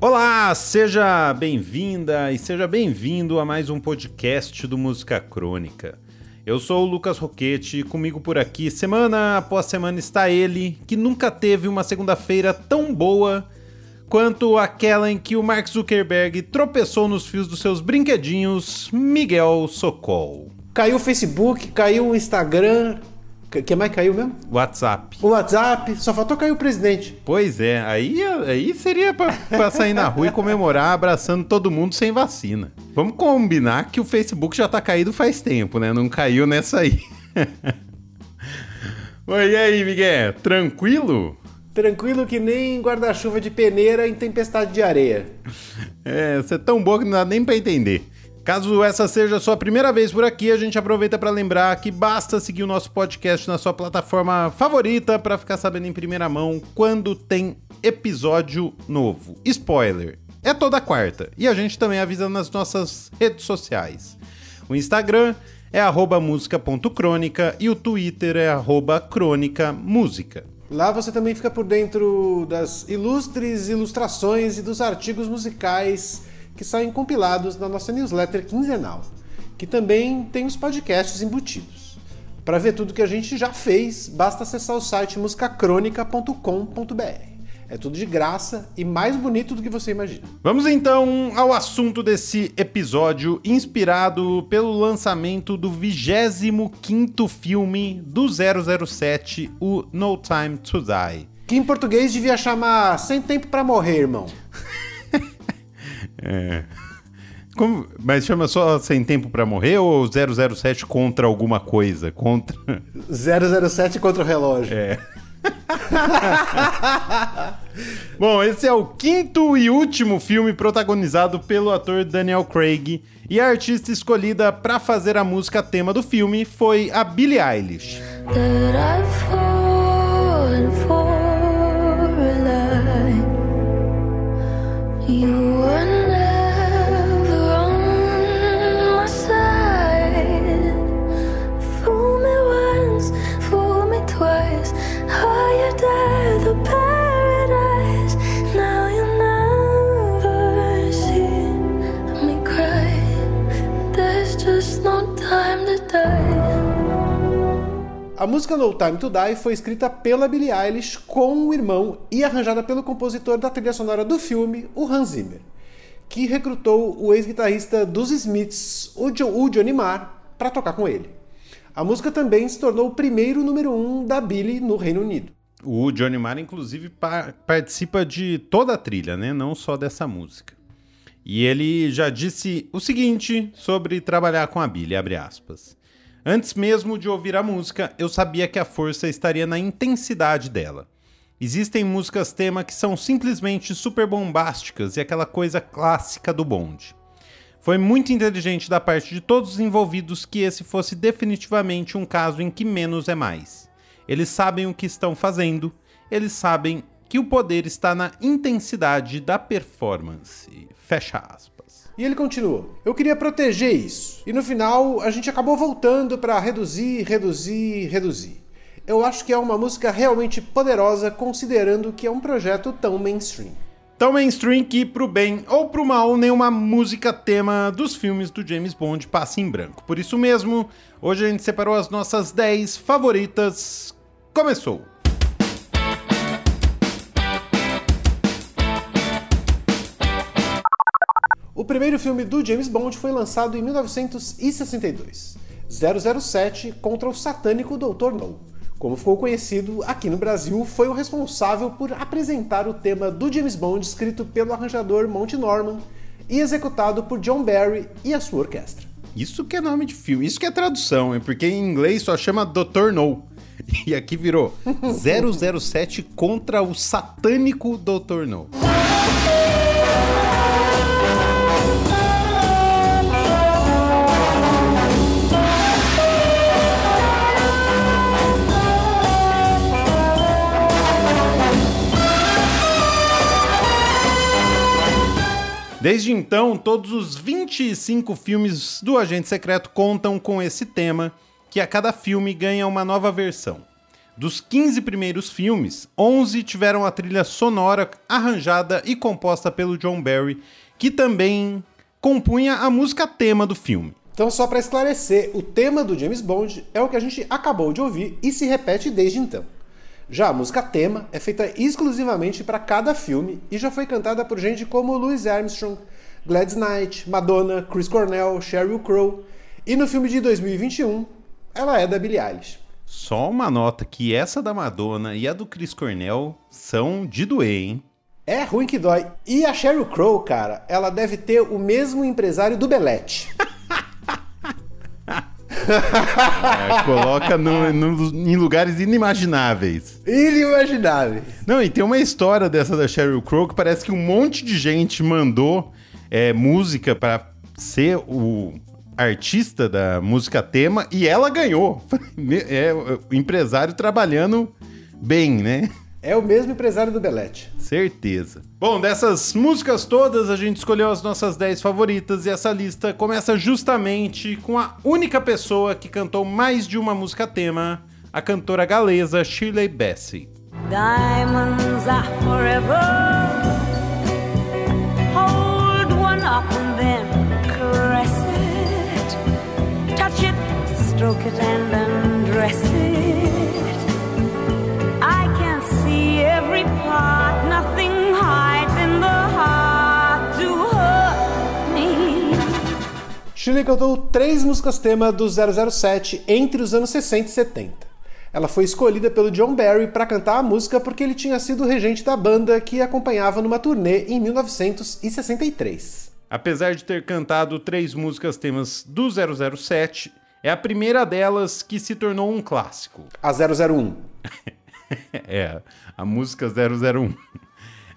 Olá, seja bem-vinda e seja bem-vindo a mais um podcast do Música Crônica. Eu sou o Lucas Roquete e comigo por aqui, semana após semana, está ele, que nunca teve uma segunda-feira tão boa quanto aquela em que o Mark Zuckerberg tropeçou nos fios dos seus brinquedinhos, Miguel Socol. Caiu o Facebook, caiu o Instagram, o que mais caiu mesmo? WhatsApp. O WhatsApp, só faltou cair o presidente. Pois é, aí, aí seria pra, pra sair na rua e comemorar abraçando todo mundo sem vacina. Vamos combinar que o Facebook já tá caído faz tempo, né? Não caiu nessa aí. Oi, e aí, Miguel? Tranquilo? Tranquilo que nem guarda-chuva de peneira em tempestade de areia. É, você é tão boa que não dá nem pra entender. Caso essa seja a sua primeira vez por aqui, a gente aproveita para lembrar que basta seguir o nosso podcast na sua plataforma favorita para ficar sabendo em primeira mão quando tem episódio novo. Spoiler: é toda quarta e a gente também avisa nas nossas redes sociais. O Instagram é música.crônica e o Twitter é crônicamúsica. Lá você também fica por dentro das ilustres ilustrações e dos artigos musicais que saem compilados na nossa newsletter quinzenal, que também tem os podcasts embutidos. Para ver tudo que a gente já fez, basta acessar o site musicacronica.com.br. É tudo de graça e mais bonito do que você imagina. Vamos então ao assunto desse episódio, inspirado pelo lançamento do 25º filme do 007, o No Time to Die. Que em português devia chamar Sem Tempo para Morrer, irmão. É. Como, mas chama só Sem Tempo para Morrer ou 007 contra alguma coisa? Contra. 007 contra o relógio. É. Bom, esse é o quinto e último filme protagonizado pelo ator Daniel Craig. E a artista escolhida para fazer a música tema do filme foi a Billie Eilish. You A música No Time to Die foi escrita pela Billie Eilish com o irmão e arranjada pelo compositor da trilha sonora do filme, o Hans Zimmer, que recrutou o ex-guitarrista dos Smiths, o, Johnny Marr, para tocar com ele. A música também se tornou o primeiro número um da Billie no Reino Unido. O Johnny Marr, inclusive, pa participa de toda a trilha, né? não só dessa música. E ele já disse o seguinte sobre trabalhar com a Billie, abre aspas. Antes mesmo de ouvir a música, eu sabia que a força estaria na intensidade dela. Existem músicas tema que são simplesmente super bombásticas e aquela coisa clássica do bonde. Foi muito inteligente da parte de todos os envolvidos que esse fosse definitivamente um caso em que menos é mais. Eles sabem o que estão fazendo, eles sabem que o poder está na intensidade da performance. Fecha aspas. E ele continuou: Eu queria proteger isso. E no final a gente acabou voltando para reduzir, reduzir, reduzir. Eu acho que é uma música realmente poderosa considerando que é um projeto tão mainstream. Tão mainstream que, pro bem ou pro mal, nenhuma música tema dos filmes do James Bond passa em branco. Por isso mesmo, hoje a gente separou as nossas 10 favoritas. Começou! O primeiro filme do James Bond foi lançado em 1962, 007 contra o satânico Dr. No. Como ficou conhecido aqui no Brasil, foi o responsável por apresentar o tema do James Bond escrito pelo arranjador Monty Norman e executado por John Barry e a sua orquestra. Isso que é nome de filme, isso que é tradução, é porque em inglês só chama Dr. No. E aqui virou 007 contra o satânico Dr. No. Desde então, todos os 25 filmes do Agente Secreto contam com esse tema, que a cada filme ganha uma nova versão. Dos 15 primeiros filmes, 11 tiveram a trilha sonora arranjada e composta pelo John Barry, que também compunha a música tema do filme. Então, só para esclarecer, o tema do James Bond é o que a gente acabou de ouvir e se repete desde então. Já a música tema é feita exclusivamente para cada filme e já foi cantada por gente como Louis Armstrong, Gladys Knight, Madonna, Chris Cornell, Sheryl Crow. E no filme de 2021, ela é da Billie Eilish. Só uma nota que essa da Madonna e a do Chris Cornell são de doer, hein? É ruim que dói. E a Sheryl Crow, cara, ela deve ter o mesmo empresário do Belete. É, coloca no, no, em lugares inimagináveis. Inimagináveis. Não, e tem uma história dessa da Sheryl Crow que parece que um monte de gente mandou é, música para ser o artista da música tema e ela ganhou. É o empresário trabalhando bem, né? É o mesmo empresário do Belete. Certeza. Bom, dessas músicas todas, a gente escolheu as nossas 10 favoritas e essa lista começa justamente com a única pessoa que cantou mais de uma música tema, a cantora galesa Shirley Bassey. Diamonds are forever. Hold one up and then caress it. Touch it, stroke it and undress it. Shirley cantou três músicas tema do 007 entre os anos 60 e 70. Ela foi escolhida pelo John Barry para cantar a música porque ele tinha sido regente da banda que acompanhava numa turnê em 1963. Apesar de ter cantado três músicas temas do 007, é a primeira delas que se tornou um clássico. A 001. é, a música 001.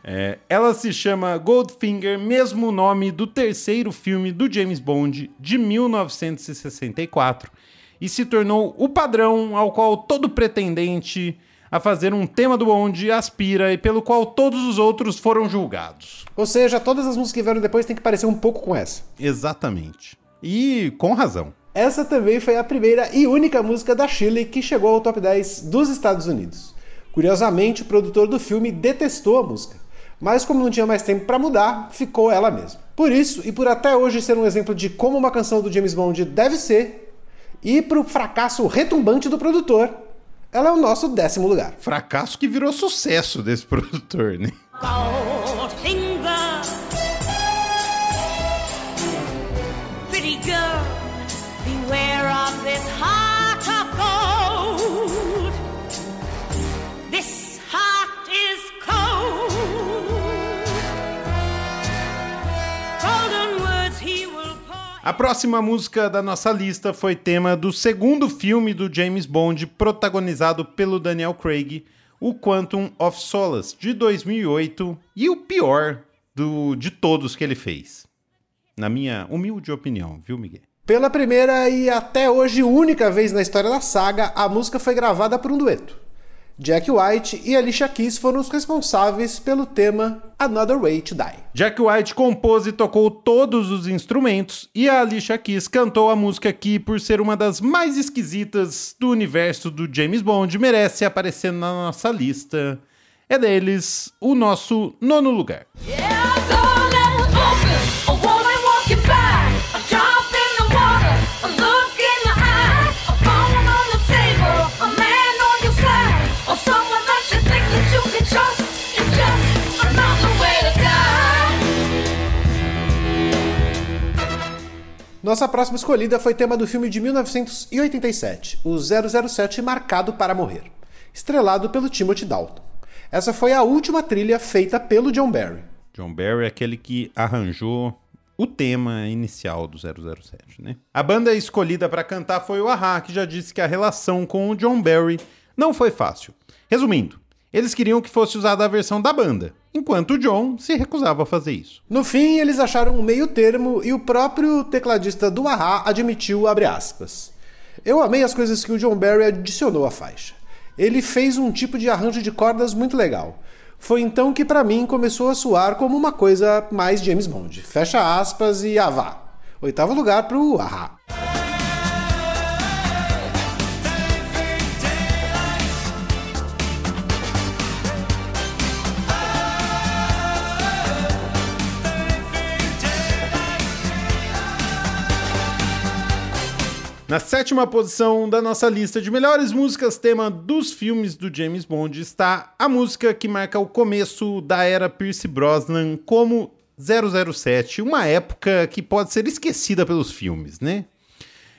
É, ela se chama Goldfinger, mesmo nome do terceiro filme do James Bond de 1964, e se tornou o padrão ao qual todo pretendente a fazer um tema do Bond aspira e pelo qual todos os outros foram julgados. Ou seja, todas as músicas que vieram depois têm que parecer um pouco com essa. Exatamente. E com razão. Essa também foi a primeira e única música da Shirley que chegou ao top 10 dos Estados Unidos. Curiosamente, o produtor do filme detestou a música, mas como não tinha mais tempo para mudar, ficou ela mesma. Por isso, e por até hoje ser um exemplo de como uma canção do James Bond deve ser, e pro fracasso retumbante do produtor, ela é o nosso décimo lugar. Fracasso que virou sucesso desse produtor, né? Pretty A próxima música da nossa lista foi tema do segundo filme do James Bond, protagonizado pelo Daniel Craig, o Quantum of Solace, de 2008, e o pior do, de todos que ele fez. Na minha humilde opinião, viu, Miguel? Pela primeira e até hoje única vez na história da saga, a música foi gravada por um dueto. Jack White e Alicia Keys foram os responsáveis pelo tema Another Way to Die. Jack White compôs e tocou todos os instrumentos e a Alicia Keys cantou a música que, por ser uma das mais esquisitas do universo do James Bond, merece aparecer na nossa lista. É deles o nosso nono lugar. Yeah, Nossa próxima escolhida foi tema do filme de 1987, o 007 Marcado para Morrer, estrelado pelo Timothy Dalton. Essa foi a última trilha feita pelo John Barry. John Barry é aquele que arranjou o tema inicial do 007, né? A banda escolhida para cantar foi o Ahá, que já disse que a relação com o John Barry não foi fácil. Resumindo, eles queriam que fosse usada a versão da banda, enquanto o John se recusava a fazer isso. No fim, eles acharam um meio termo e o próprio tecladista do Ahá admitiu, aspas, Eu amei as coisas que o John Barry adicionou à faixa. Ele fez um tipo de arranjo de cordas muito legal. Foi então que para mim começou a soar como uma coisa mais James Bond. Fecha aspas e avá. Oitavo lugar pro Ahá. Na sétima posição da nossa lista de melhores músicas tema dos filmes do James Bond está a música que marca o começo da era Pierce Brosnan como 007, uma época que pode ser esquecida pelos filmes, né?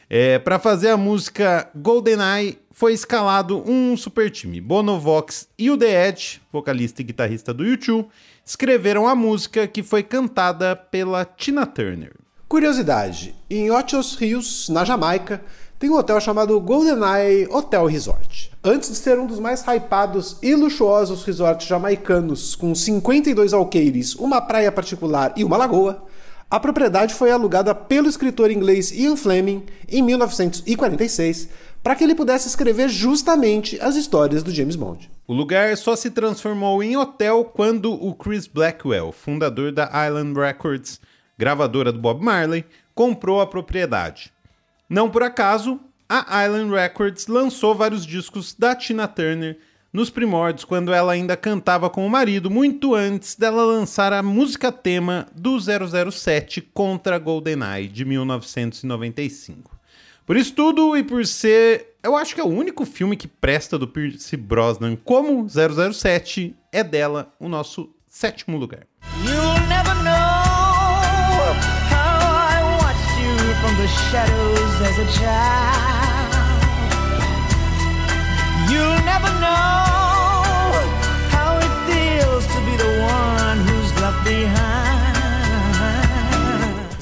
É, para fazer a música GoldenEye foi escalado um super time. Bono Vox e o The Edge, vocalista e guitarrista do YouTube, escreveram a música que foi cantada pela Tina Turner. Curiosidade: em Ochos Rios, na Jamaica, tem um hotel chamado GoldenEye Hotel Resort. Antes de ser um dos mais hypados e luxuosos resorts jamaicanos, com 52 alqueires, uma praia particular e uma lagoa, a propriedade foi alugada pelo escritor inglês Ian Fleming em 1946 para que ele pudesse escrever justamente as histórias do James Bond. O lugar só se transformou em hotel quando o Chris Blackwell, fundador da Island Records, gravadora do Bob Marley, comprou a propriedade. Não por acaso, a Island Records lançou vários discos da Tina Turner nos primórdios, quando ela ainda cantava com o marido, muito antes dela lançar a música tema do 007 contra GoldenEye de 1995. Por isso tudo e por ser, eu acho que é o único filme que presta do Pierce Brosnan como 007, é dela o nosso sétimo lugar. The shadows as a child. You'll never know how it feels to be the one who's left behind.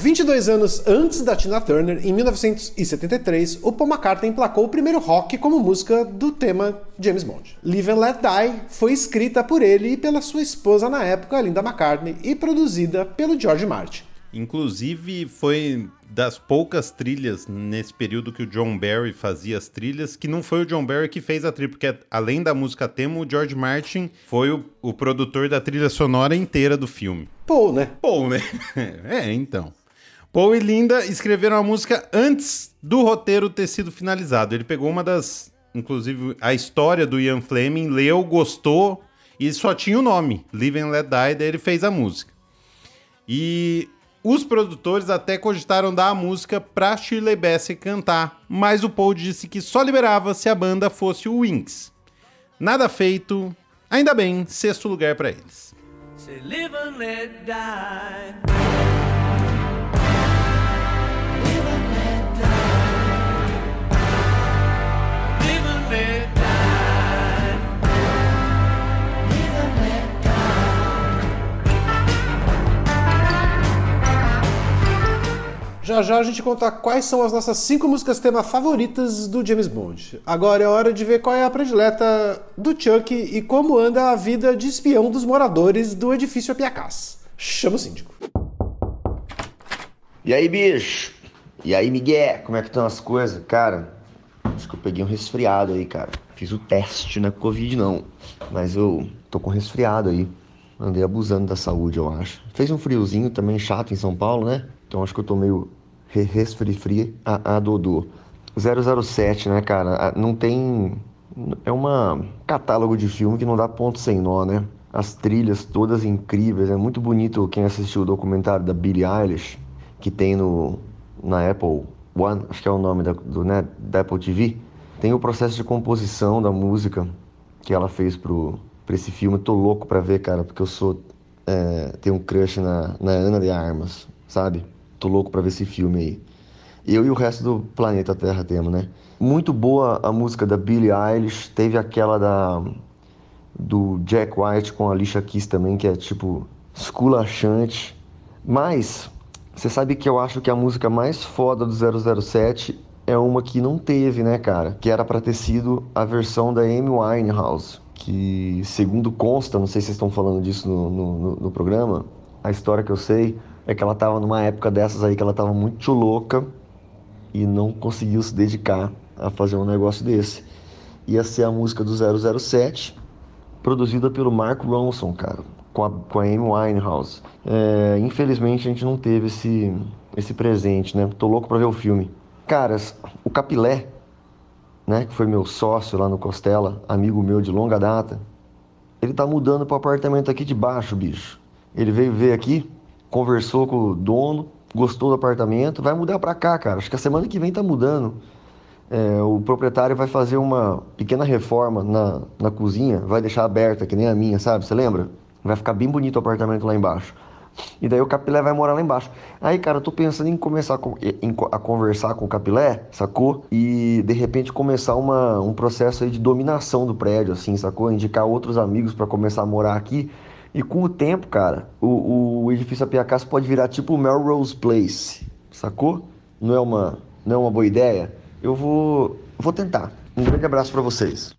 22 anos antes da Tina Turner, em 1973, o Paul McCartney emplacou o primeiro rock como música do tema James Bond. Live and Let Die foi escrita por ele e pela sua esposa na época, Linda McCartney, e produzida pelo George Martin. Inclusive, foi das poucas trilhas nesse período que o John Barry fazia as trilhas, que não foi o John Barry que fez a trilha, porque além da música tema, o George Martin foi o, o produtor da trilha sonora inteira do filme. Paul, né? Paul, né? é, então. Paul e Linda escreveram a música antes do roteiro ter sido finalizado. Ele pegou uma das. Inclusive, a história do Ian Fleming, leu, gostou e só tinha o nome, Live and Let Die, daí ele fez a música. E os produtores até cogitaram dar a música pra Shirley Bassey cantar, mas o Paul disse que só liberava se a banda fosse o Wings. Nada feito, ainda bem, sexto lugar para eles. Já já a gente conta quais são as nossas cinco músicas tema favoritas do James Bond. Agora é hora de ver qual é a predileta do Chuck e como anda a vida de espião dos moradores do edifício Apiacás. Chama o síndico. E aí, bicho? E aí, Miguel? Como é que estão as coisas? Cara, acho que eu peguei um resfriado aí, cara. Fiz o teste, é Covid não. Mas eu tô com resfriado aí. Andei abusando da saúde, eu acho. Fez um friozinho também chato em São Paulo, né? Então acho que eu tô meio Resfri a, a Dodô. 007, né, cara? Não tem. É uma catálogo de filme que não dá ponto sem nó, né? As trilhas todas incríveis. É muito bonito quem assistiu o documentário da Billie Eilish, que tem no, na Apple One, acho que é o nome da, do, né, da Apple TV. Tem o processo de composição da música que ela fez pro, pra esse filme. tô louco pra ver, cara, porque eu sou. É, tenho um crush na, na Ana de Armas, sabe? Tô louco para ver esse filme aí. Eu e o resto do planeta Terra temos, né? Muito boa a música da Billie Eilish. Teve aquela da do Jack White com a Alicia Keys também, que é tipo esculachante. Mas você sabe que eu acho que a música mais foda do 007 é uma que não teve, né, cara? Que era para ter sido a versão da Amy Winehouse, que segundo consta, não sei se vocês estão falando disso no, no, no programa, a história que eu sei é que ela tava numa época dessas aí que ela tava muito louca e não conseguiu se dedicar a fazer um negócio desse. Ia ser a música do 007, produzida pelo Mark Ronson, cara, com a, com a Amy Winehouse. É, infelizmente a gente não teve esse, esse presente, né? Tô louco pra ver o filme. Caras, o Capilé, né, que foi meu sócio lá no Costela, amigo meu de longa data, ele tá mudando pro apartamento aqui de baixo, bicho. Ele veio ver aqui, conversou com o dono, gostou do apartamento, vai mudar para cá, cara. Acho que a semana que vem tá mudando. é, o proprietário vai fazer uma pequena reforma na, na cozinha, vai deixar aberta, que nem a minha, sabe? Você lembra? Vai ficar bem bonito o apartamento lá embaixo. E daí o Capilé vai morar lá embaixo. Aí, cara, eu tô pensando em começar a conversar com o Capilé, sacou? E de repente começar uma, um processo aí de dominação do prédio, assim, sacou? Indicar outros amigos para começar a morar aqui. E com o tempo, cara, o, o edifício Apiacás pode virar tipo Melrose Place, sacou? Não é uma, não é uma boa ideia? Eu vou, vou tentar. Um grande abraço para vocês.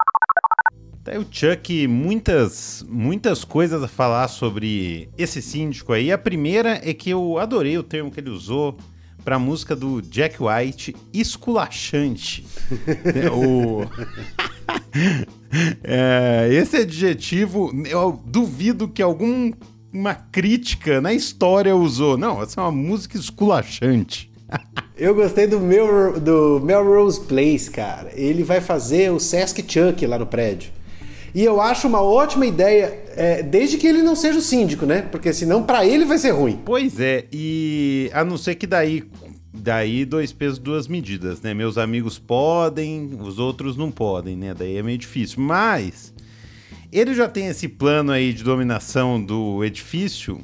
Tá o Chuck, muitas, muitas coisas a falar sobre esse síndico aí. A primeira é que eu adorei o termo que ele usou para a música do Jack White, esculachante. O... é, esse adjetivo, eu duvido que alguma crítica na história usou. Não, essa é uma música esculachante. Eu gostei do, meu, do Melrose Place, cara. Ele vai fazer o Sesc Chuck lá no prédio. E eu acho uma ótima ideia, é, desde que ele não seja o síndico, né? Porque senão para ele vai ser ruim. Pois é, e a não ser que daí daí dois pesos, duas medidas, né? Meus amigos podem, os outros não podem, né? Daí é meio difícil. Mas ele já tem esse plano aí de dominação do edifício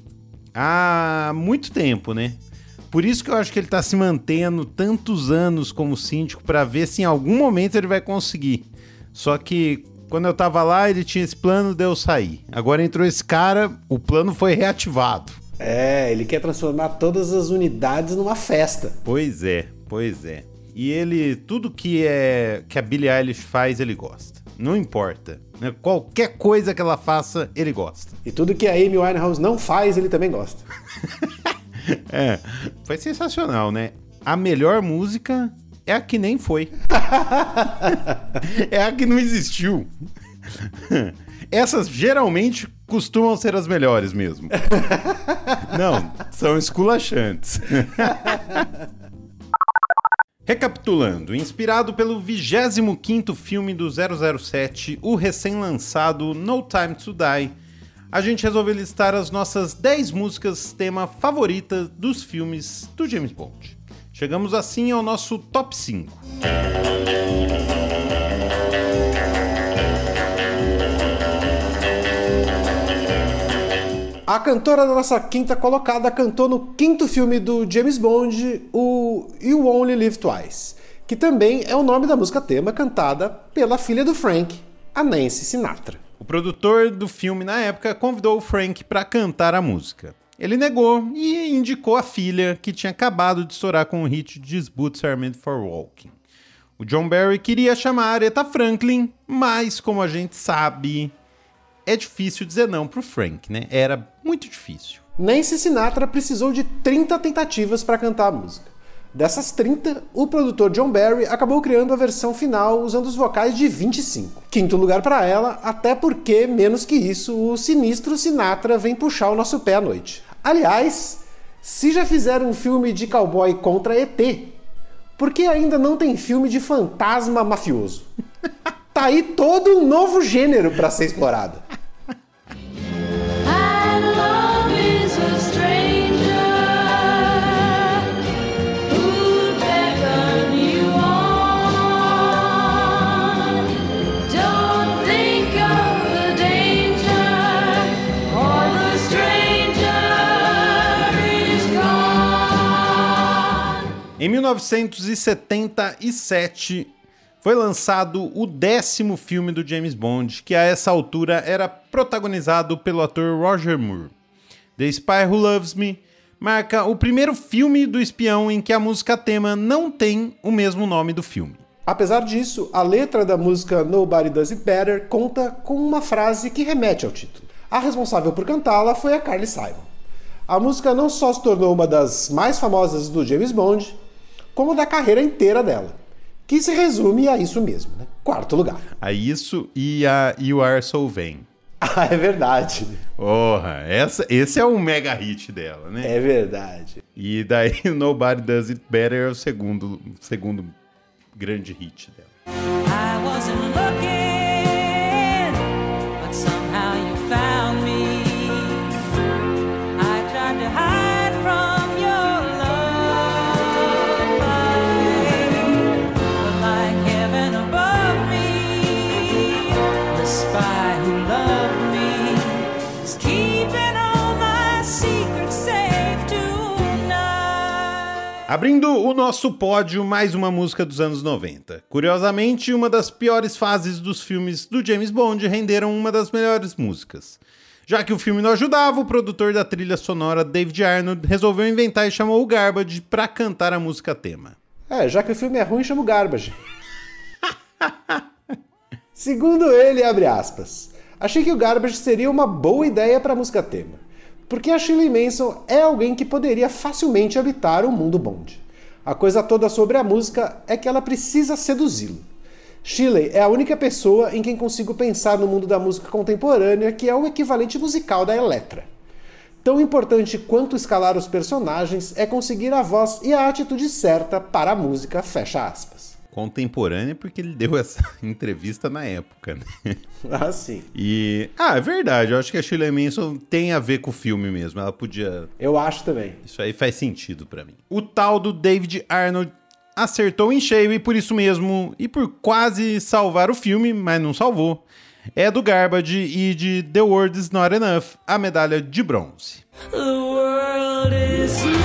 há muito tempo, né? Por isso que eu acho que ele tá se mantendo tantos anos como síndico para ver se em algum momento ele vai conseguir. Só que quando eu tava lá, ele tinha esse plano, deu sair. Agora entrou esse cara, o plano foi reativado. É, ele quer transformar todas as unidades numa festa. Pois é, pois é. E ele, tudo que é que a Billie Eilish faz, ele gosta. Não importa. Né? Qualquer coisa que ela faça, ele gosta. E tudo que a Amy Winehouse não faz, ele também gosta. é, foi sensacional, né? A melhor música é a que nem foi. é a que não existiu. Essas geralmente costumam ser as melhores mesmo. Não, são esculachantes. Recapitulando, inspirado pelo 25º filme do 007, o recém-lançado No Time to Die, a gente resolveu listar as nossas 10 músicas tema favoritas dos filmes do James Bond. Chegamos assim ao nosso top 5. A cantora da nossa quinta colocada cantou no quinto filme do James Bond, o You Only Live Twice, que também é o nome da música tema cantada pela filha do Frank, a Nancy Sinatra. O produtor do filme na época convidou o Frank para cantar a música. Ele negou e indicou a filha, que tinha acabado de estourar com o hit These Boots Are Meant for Walking. O John Barry queria chamar a Aretha Franklin, mas como a gente sabe, é difícil dizer não pro Frank, né? Era muito difícil. Nancy Sinatra precisou de 30 tentativas para cantar a música. Dessas 30, o produtor John Barry acabou criando a versão final usando os vocais de 25. Quinto lugar para ela, até porque, menos que isso, o sinistro Sinatra vem puxar o nosso pé à noite. Aliás, se já fizeram um filme de cowboy contra ET, por que ainda não tem filme de fantasma mafioso? tá aí todo um novo gênero para ser explorado. Em 1977 foi lançado o décimo filme do James Bond, que a essa altura era protagonizado pelo ator Roger Moore. The Spy Who Loves Me marca o primeiro filme do espião em que a música tema não tem o mesmo nome do filme. Apesar disso, a letra da música Nobody Does It Better conta com uma frase que remete ao título. A responsável por cantá-la foi a Carly Simon. A música não só se tornou uma das mais famosas do James Bond, como da carreira inteira dela. Que se resume a isso mesmo, né? Quarto lugar. A isso e a You Are So Vain. Ah, é verdade. Porra, essa, esse é um mega hit dela, né? É verdade. E daí Nobody Does It Better é o segundo, segundo grande hit dela. I wasn't looking, Abrindo o nosso pódio, mais uma música dos anos 90. Curiosamente, uma das piores fases dos filmes do James Bond renderam uma das melhores músicas. Já que o filme não ajudava, o produtor da trilha sonora, David Arnold, resolveu inventar e chamou o Garbage para cantar a música tema. É, já que o filme é ruim, chama o Garbage. Segundo ele, abre aspas, achei que o Garbage seria uma boa ideia para música tema, porque a Shirley Manson é alguém que poderia facilmente habitar o mundo Bond. A coisa toda sobre a música é que ela precisa seduzi-lo. Shirley é a única pessoa em quem consigo pensar no mundo da música contemporânea que é o equivalente musical da Eletra. Tão importante quanto escalar os personagens é conseguir a voz e a atitude certa para a música, fecha aspas. Contemporânea porque ele deu essa entrevista na época, né? Ah, sim. E. Ah, é verdade. Eu acho que a Shirley Manson tem a ver com o filme mesmo. Ela podia. Eu acho também. Isso aí faz sentido para mim. O tal do David Arnold acertou em cheio e por isso mesmo, e por quase salvar o filme, mas não salvou, é do Garbage e de The World Is Not Enough, a medalha de bronze. The world is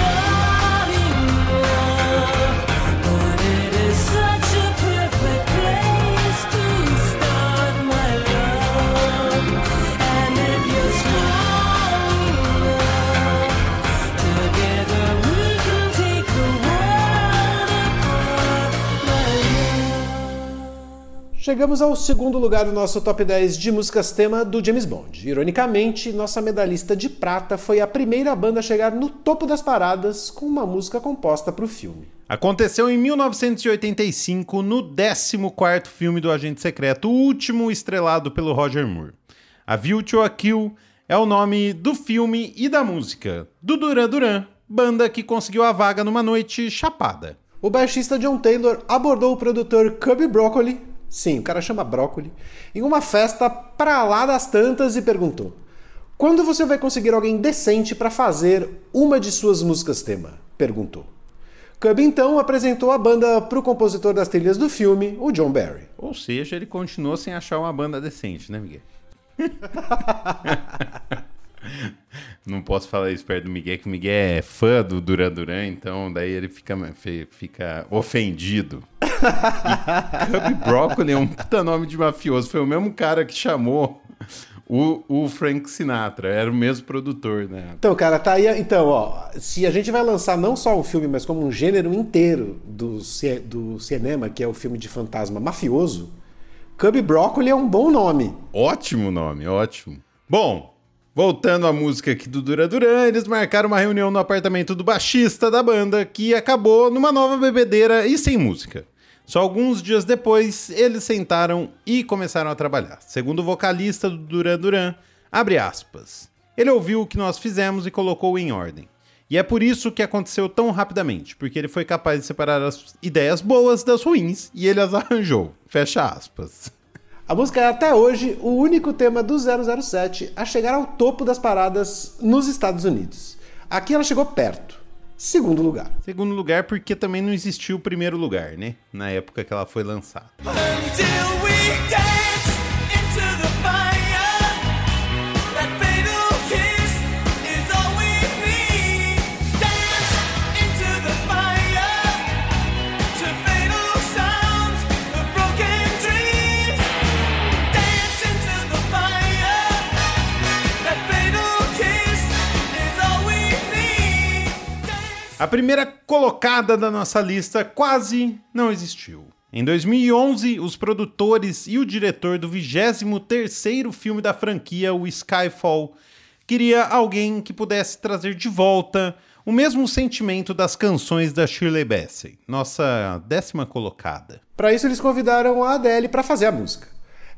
Chegamos ao segundo lugar do nosso top 10 de músicas tema do James Bond. Ironicamente, nossa medalhista de prata foi a primeira banda a chegar no topo das paradas com uma música composta para o filme. Aconteceu em 1985, no 14º filme do Agente Secreto, o último estrelado pelo Roger Moore. A View to a Kill é o nome do filme e da música, do Duran Duran, banda que conseguiu a vaga numa noite chapada. O baixista John Taylor abordou o produtor Cubby Broccoli, sim, o cara chama Broccoli, em uma festa pra lá das tantas e perguntou: Quando você vai conseguir alguém decente para fazer uma de suas músicas tema? perguntou. Cubby então apresentou a banda pro compositor das trilhas do filme, o John Barry. Ou seja, ele continuou sem achar uma banda decente, né, Miguel? Não posso falar isso perto do Miguel, que o Miguel é fã do Duran Duran, então daí ele fica, fi- fica ofendido. E Cubby Broccoli é um puta nome de mafioso. Foi o mesmo cara que chamou o, o Frank Sinatra. Era o mesmo produtor, né? Então, cara, tá aí. Então, ó, se a gente vai lançar não só um filme, mas como um gênero inteiro do, do cinema, que é o filme de fantasma mafioso, Cubby Broccoli é um bom nome. Ótimo nome, ótimo. Bom, voltando à música aqui do Duran Duran, eles marcaram uma reunião no apartamento do baixista da banda, que acabou numa nova bebedeira e sem música. Só alguns dias depois, eles sentaram e começaram a trabalhar. Segundo o vocalista do Duran Duran, abre aspas. Ele ouviu o que nós fizemos e colocou em ordem. E é por isso que aconteceu tão rapidamente, porque ele foi capaz de separar as ideias boas das ruins e ele as arranjou. Fecha aspas. A música é até hoje o único tema do 007 a chegar ao topo das paradas nos Estados Unidos. Aqui ela chegou perto. Segundo lugar. Segundo lugar, porque também não existiu o primeiro lugar, né? Na época que ela foi lançada. Until we dance A primeira colocada da nossa lista quase não existiu. Em 2011, os produtores e o diretor do 23º filme da franquia, o Skyfall, queria alguém que pudesse trazer de volta o mesmo sentimento das canções da Shirley Bassey, nossa décima colocada. Para isso eles convidaram a Adele para fazer a música.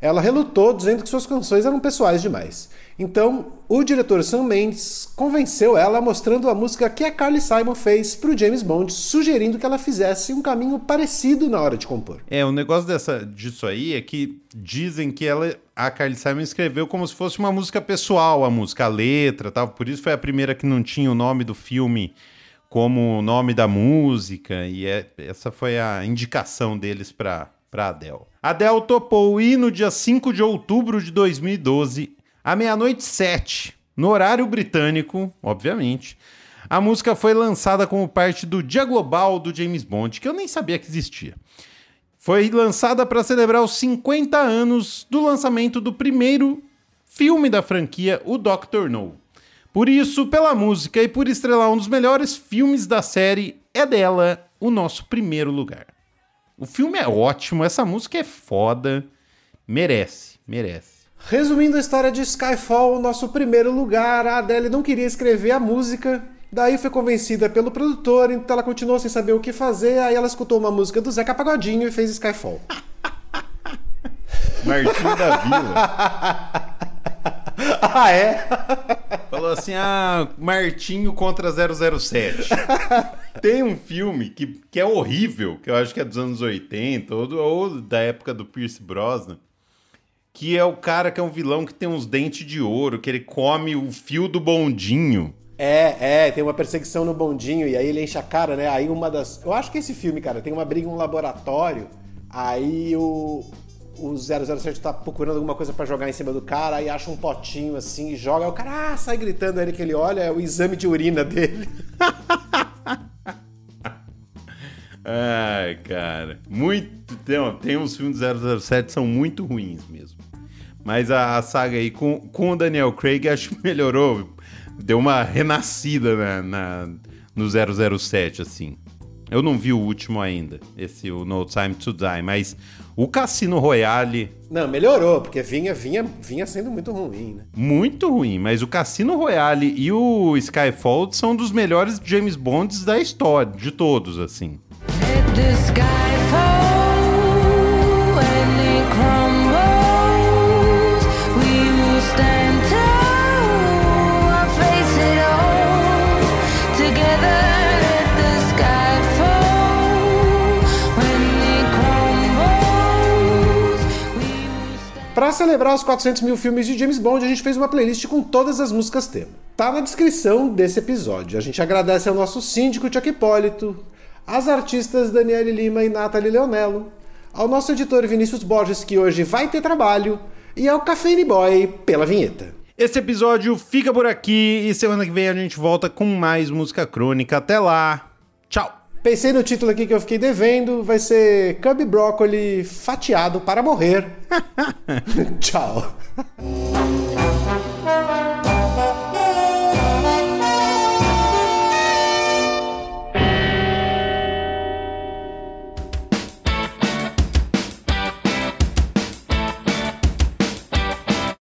Ela relutou, dizendo que suas canções eram pessoais demais. Então, o diretor Sam Mendes convenceu ela mostrando a música que a Carly Simon fez pro James Bond, sugerindo que ela fizesse um caminho parecido na hora de compor. É, o negócio dessa, disso aí é que dizem que ela, a Carly Simon escreveu como se fosse uma música pessoal, a música, a letra tal. Por isso foi a primeira que não tinha o nome do filme como o nome da música. E é- essa foi a indicação deles para para Adele. Adele topou ir no dia 5 de outubro de 2012, à meia-noite 7, no horário britânico, obviamente, a música foi lançada como parte do Dia Global do James Bond, que eu nem sabia que existia. Foi lançada para celebrar os 50 anos do lançamento do primeiro filme da franquia, o Doctor No. Por isso, pela música e por estrelar um dos melhores filmes da série, é dela o nosso primeiro lugar. O filme é ótimo, essa música é foda, merece, merece. Resumindo a história de Skyfall, nosso primeiro lugar, a Adele não queria escrever a música, daí foi convencida pelo produtor, então ela continuou sem saber o que fazer, aí ela escutou uma música do Zeca Pagodinho e fez Skyfall. Martinho da Vila. ah, é? Falou assim: ah, Martinho contra 007. Tem um filme que, que é horrível, que eu acho que é dos anos 80, ou, do- ou da época do Pierce Brosnan, que é o cara que é um vilão que tem uns dentes de ouro, que ele come o fio do bondinho. É, é, tem uma perseguição no bondinho e aí ele enche a cara, né? Aí uma das. Eu acho que esse filme, cara, tem uma briga em um laboratório, aí o. O 007 tá procurando alguma coisa pra jogar em cima do cara, aí acha um potinho assim e joga, o cara ah, sai gritando, ele que ele olha, é o exame de urina dele. Ai, cara. Muito. Tem, tem uns filmes do 007 que são muito ruins mesmo. Mas a, a saga aí com, com o Daniel Craig acho que melhorou. Deu uma renascida na, na- no 007, assim. Eu não vi o último ainda, esse o No Time to Die, mas o Cassino Royale, Não, melhorou, porque vinha, vinha, vinha sendo muito ruim, né? muito ruim, mas o Cassino Royale e o Skyfall são dos melhores James Bonds da história, de todos, assim. The sky Pra celebrar os 400 mil filmes de James Bond, a gente fez uma playlist com todas as músicas tema. Tá na descrição desse episódio. A gente agradece ao nosso síndico Chuck Hipólito, às artistas Daniele Lima e Nathalie Leonello, ao nosso editor Vinícius Borges, que hoje vai ter trabalho, e ao Cafeine Boy pela vinheta. Esse episódio fica por aqui e semana que vem a gente volta com mais música crônica. Até lá. Tchau. Pensei no título aqui que eu fiquei devendo, vai ser Cub Broccoli fatiado para morrer. Tchau.